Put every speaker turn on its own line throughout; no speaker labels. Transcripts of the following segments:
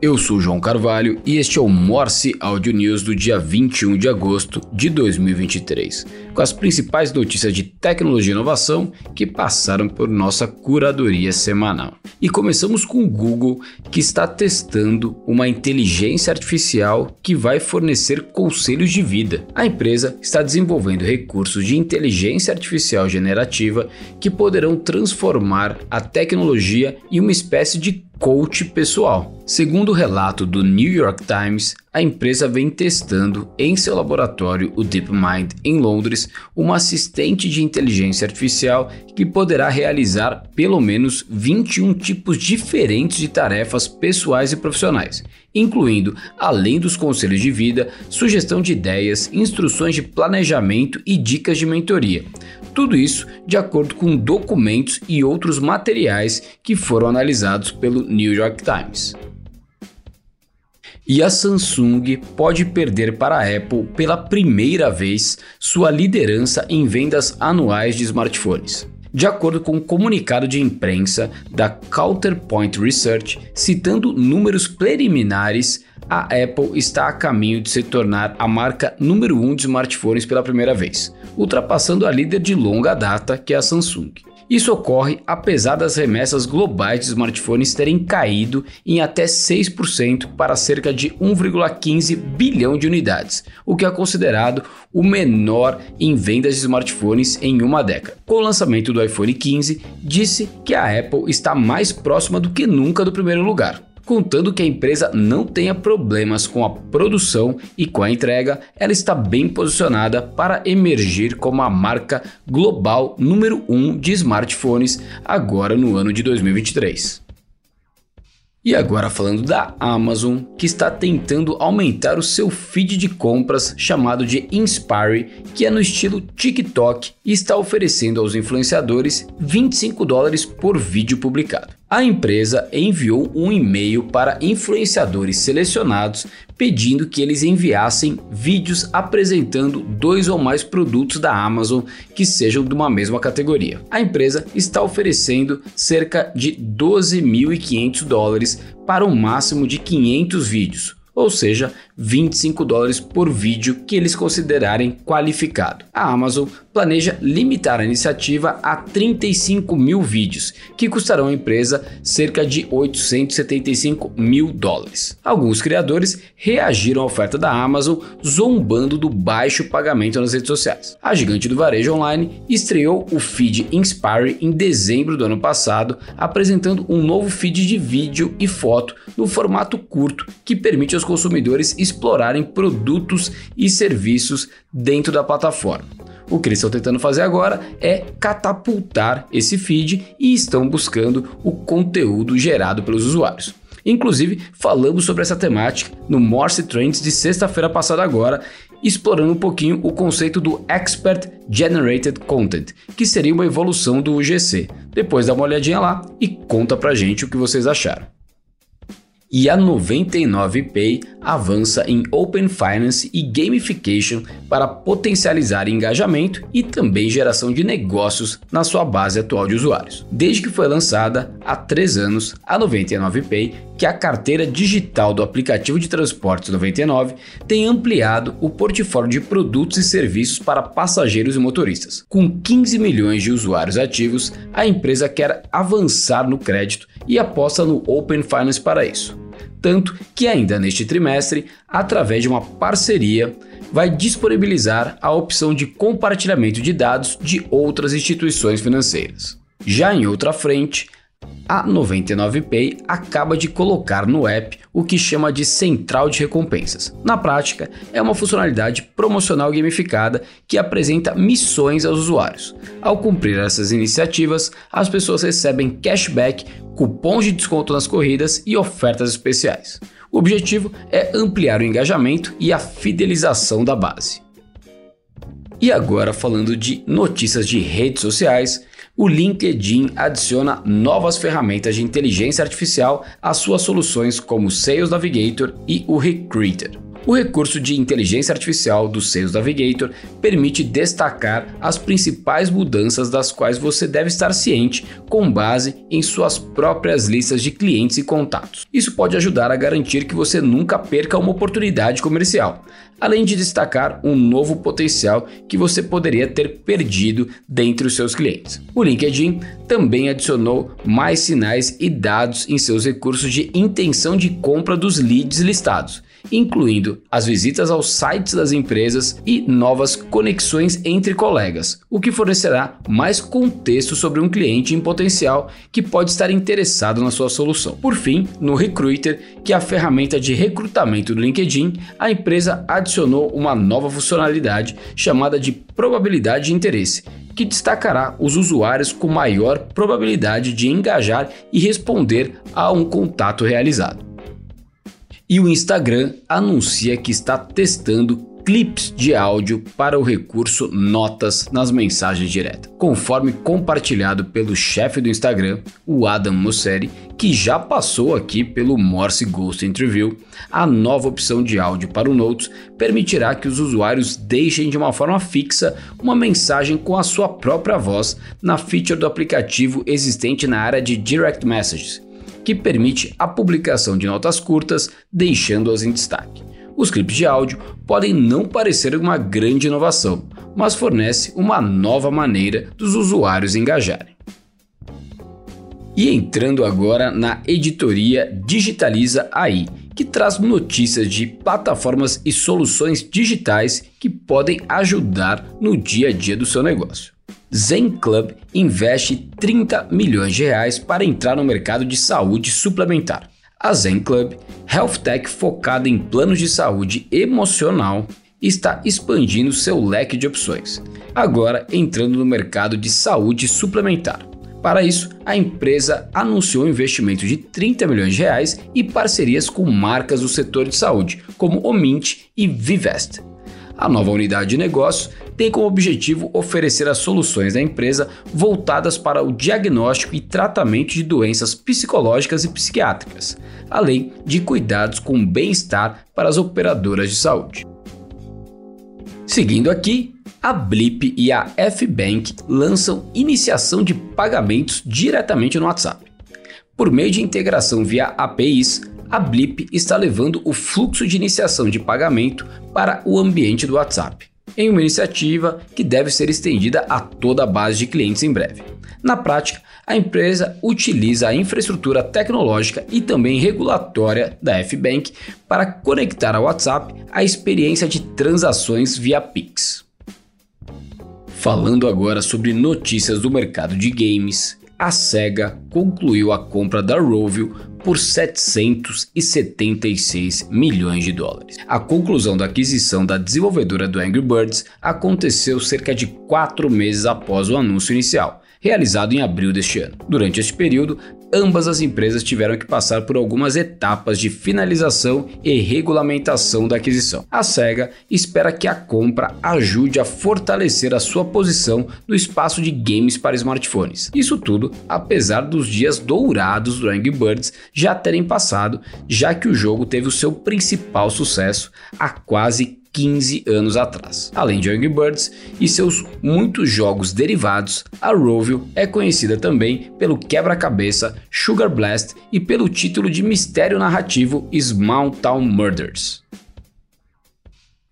eu sou João Carvalho e este é o Morse Audio News do dia 21 de agosto de 2023, com as principais notícias de tecnologia e inovação que passaram por nossa curadoria semanal. E começamos com o Google, que está testando uma inteligência artificial que vai fornecer conselhos de vida. A empresa está desenvolvendo recursos de inteligência artificial generativa que poderão transformar a tecnologia em uma espécie de coach pessoal. Segundo o relato do New York Times, a empresa vem testando em seu laboratório, o DeepMind, em Londres, uma assistente de inteligência artificial que poderá realizar pelo menos 21 tipos diferentes de tarefas pessoais e profissionais, incluindo, além dos conselhos de vida, sugestão de ideias, instruções de planejamento e dicas de mentoria. Tudo isso de acordo com documentos e outros materiais que foram analisados pelo New York Times. E a Samsung pode perder para a Apple pela primeira vez sua liderança em vendas anuais de smartphones. De acordo com um comunicado de imprensa da Counterpoint Research, citando números preliminares, a Apple está a caminho de se tornar a marca número 1 um de smartphones pela primeira vez, ultrapassando a líder de longa data, que é a Samsung. Isso ocorre apesar das remessas globais de smartphones terem caído em até 6% para cerca de 1,15 bilhão de unidades, o que é considerado o menor em vendas de smartphones em uma década. Com o lançamento do iPhone 15, disse que a Apple está mais próxima do que nunca do primeiro lugar contando que a empresa não tenha problemas com a produção e com a entrega, ela está bem posicionada para emergir como a marca global número 1 um de smartphones agora no ano de 2023. E agora falando da Amazon, que está tentando aumentar o seu feed de compras chamado de Inspire, que é no estilo TikTok e está oferecendo aos influenciadores 25 dólares por vídeo publicado. A empresa enviou um e-mail para influenciadores selecionados pedindo que eles enviassem vídeos apresentando dois ou mais produtos da Amazon que sejam de uma mesma categoria. A empresa está oferecendo cerca de 12.500 dólares para um máximo de 500 vídeos, ou seja, 25 dólares por vídeo que eles considerarem qualificado. A Amazon planeja limitar a iniciativa a 35 mil vídeos, que custarão à empresa cerca de 875 mil dólares. Alguns criadores reagiram à oferta da Amazon, zombando do baixo pagamento nas redes sociais. A gigante do varejo online estreou o feed Inspire em dezembro do ano passado, apresentando um novo feed de vídeo e foto no formato curto, que permite aos consumidores explorarem produtos e serviços dentro da plataforma. O que eles estão tentando fazer agora é catapultar esse feed e estão buscando o conteúdo gerado pelos usuários. Inclusive, falamos sobre essa temática no Morse Trends de sexta-feira passada agora, explorando um pouquinho o conceito do Expert Generated Content, que seria uma evolução do UGC. Depois dá uma olhadinha lá e conta pra gente o que vocês acharam e a 99Pay avança em Open Finance e Gamification para potencializar engajamento e também geração de negócios na sua base atual de usuários. Desde que foi lançada há três anos, a 99Pay, que a carteira digital do aplicativo de transportes 99, tem ampliado o portfólio de produtos e serviços para passageiros e motoristas. Com 15 milhões de usuários ativos, a empresa quer avançar no crédito e aposta no Open Finance para isso. Tanto que, ainda neste trimestre, através de uma parceria, vai disponibilizar a opção de compartilhamento de dados de outras instituições financeiras. Já em outra frente, a 99Pay acaba de colocar no app o que chama de central de recompensas. Na prática, é uma funcionalidade promocional gamificada que apresenta missões aos usuários. Ao cumprir essas iniciativas, as pessoas recebem cashback, cupons de desconto nas corridas e ofertas especiais. O objetivo é ampliar o engajamento e a fidelização da base. E agora, falando de notícias de redes sociais, o LinkedIn adiciona novas ferramentas de inteligência artificial às suas soluções como o Sales Navigator e o Recruiter. O recurso de inteligência artificial do Sales Navigator permite destacar as principais mudanças das quais você deve estar ciente com base em suas próprias listas de clientes e contatos. Isso pode ajudar a garantir que você nunca perca uma oportunidade comercial, além de destacar um novo potencial que você poderia ter perdido dentre os seus clientes. O LinkedIn também adicionou mais sinais e dados em seus recursos de intenção de compra dos leads listados incluindo as visitas aos sites das empresas e novas conexões entre colegas, o que fornecerá mais contexto sobre um cliente em potencial que pode estar interessado na sua solução. Por fim, no Recruiter, que é a ferramenta de recrutamento do LinkedIn, a empresa adicionou uma nova funcionalidade chamada de probabilidade de interesse, que destacará os usuários com maior probabilidade de engajar e responder a um contato realizado. E o Instagram anuncia que está testando clips de áudio para o recurso Notas nas mensagens diretas. Conforme compartilhado pelo chefe do Instagram, o Adam Mosseri, que já passou aqui pelo Morse Ghost Interview, a nova opção de áudio para o Notes permitirá que os usuários deixem de uma forma fixa uma mensagem com a sua própria voz na feature do aplicativo existente na área de Direct Messages, que permite a publicação de notas curtas, deixando-as em destaque. Os clipes de áudio podem não parecer uma grande inovação, mas fornece uma nova maneira dos usuários engajarem. E entrando agora na editoria Digitaliza AI, que traz notícias de plataformas e soluções digitais que podem ajudar no dia a dia do seu negócio. Zen Club investe 30 milhões de reais para entrar no mercado de saúde suplementar. A Zen Club, health tech focada em planos de saúde emocional, está expandindo seu leque de opções, agora entrando no mercado de saúde suplementar. Para isso, a empresa anunciou um investimento de 30 milhões de reais e parcerias com marcas do setor de saúde, como Omint e Vivest. A nova unidade de negócio tem como objetivo oferecer as soluções da empresa voltadas para o diagnóstico e tratamento de doenças psicológicas e psiquiátricas, além de cuidados com bem-estar para as operadoras de saúde. Seguindo aqui, a Blip e a F-Bank lançam iniciação de pagamentos diretamente no WhatsApp. Por meio de integração via APIs, a Blip está levando o fluxo de iniciação de pagamento para o ambiente do WhatsApp, em uma iniciativa que deve ser estendida a toda a base de clientes em breve. Na prática, a empresa utiliza a infraestrutura tecnológica e também regulatória da F-Bank para conectar ao WhatsApp a experiência de transações via Pix. Falando agora sobre notícias do mercado de games, a SEGA concluiu a compra da Rovio por 776 milhões de dólares. A conclusão da aquisição da desenvolvedora do Angry Birds aconteceu cerca de quatro meses após o anúncio inicial, realizado em abril deste ano. Durante este período, ambas as empresas tiveram que passar por algumas etapas de finalização e regulamentação da aquisição. A SEGA espera que a compra ajude a fortalecer a sua posição no espaço de games para smartphones. Isso tudo apesar dos dias dourados do Angry Birds já terem passado, já que o jogo teve o seu principal sucesso há quase 15 anos atrás. Além de Angry Birds e seus muitos jogos derivados, a Rovio é conhecida também pelo quebra-cabeça Sugar Blast e pelo título de mistério narrativo Small Town Murders.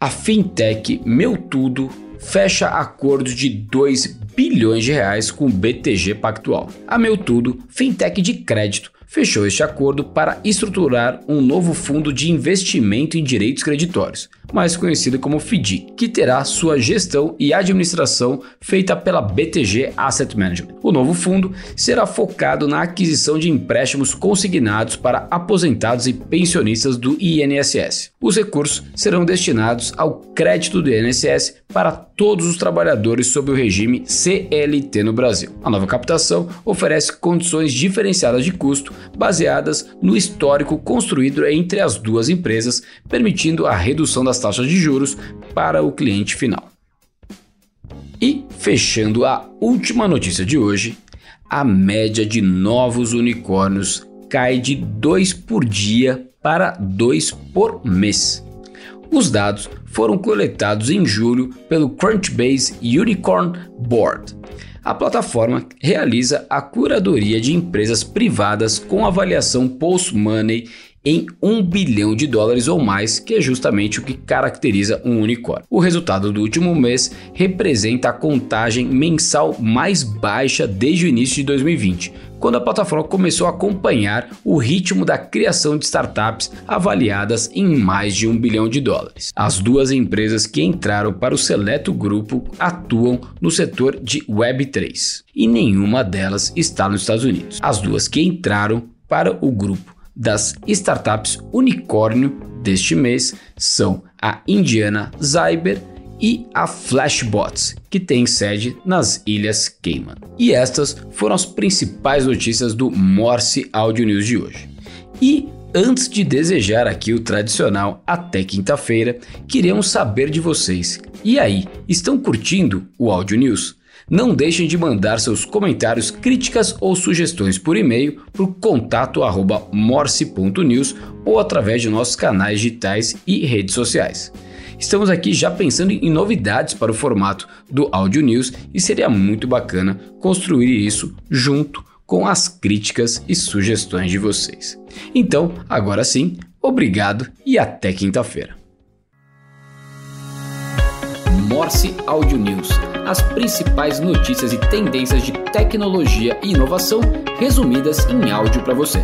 A fintech Meu Tudo fecha acordo de 2 bilhões de reais com o BTG Pactual. A Meu Tudo, fintech de crédito, fechou este acordo para estruturar um novo fundo de investimento em direitos creditórios, mais conhecido como FDIC, que terá sua gestão e administração feita pela BTG Asset Management. O novo fundo será focado na aquisição de empréstimos consignados para aposentados e pensionistas do INSS. Os recursos serão destinados ao crédito do INSS para todos os trabalhadores sob o regime CLT no Brasil. A nova captação oferece condições diferenciadas de custo baseadas no histórico construído entre as duas empresas, permitindo a redução das taxas de juros para o cliente final. E fechando a última notícia de hoje, a média de novos unicórnios cai de 2 por dia para 2 por mês. Os dados foram coletados em julho pelo Crunchbase Unicorn Board. A plataforma realiza a curadoria de empresas privadas com avaliação post-money em 1 bilhão de dólares ou mais, que é justamente o que caracteriza um unicórnio. O resultado do último mês representa a contagem mensal mais baixa desde o início de 2020, quando a plataforma começou a acompanhar o ritmo da criação de startups avaliadas em mais de um bilhão de dólares. As duas empresas que entraram para o seleto grupo atuam no setor de Web3 e nenhuma delas está nos Estados Unidos. As duas que entraram para o grupo das startups unicórnio deste mês são a Indiana Zyber e a Flashbots, que tem sede nas Ilhas Cayman. E estas foram as principais notícias do Morse Audio News de hoje. E antes de desejar aqui o tradicional até quinta-feira, queremos saber de vocês. E aí, estão curtindo o Audio News? Não deixem de mandar seus comentários, críticas ou sugestões por e-mail para o contato morse.news ou através de nossos canais digitais e redes sociais. Estamos aqui já pensando em novidades para o formato do Audio News e seria muito bacana construir isso junto com as críticas e sugestões de vocês. Então, agora sim, obrigado e até quinta-feira. Morse Audio News as principais notícias e tendências de tecnologia e inovação resumidas em áudio para você.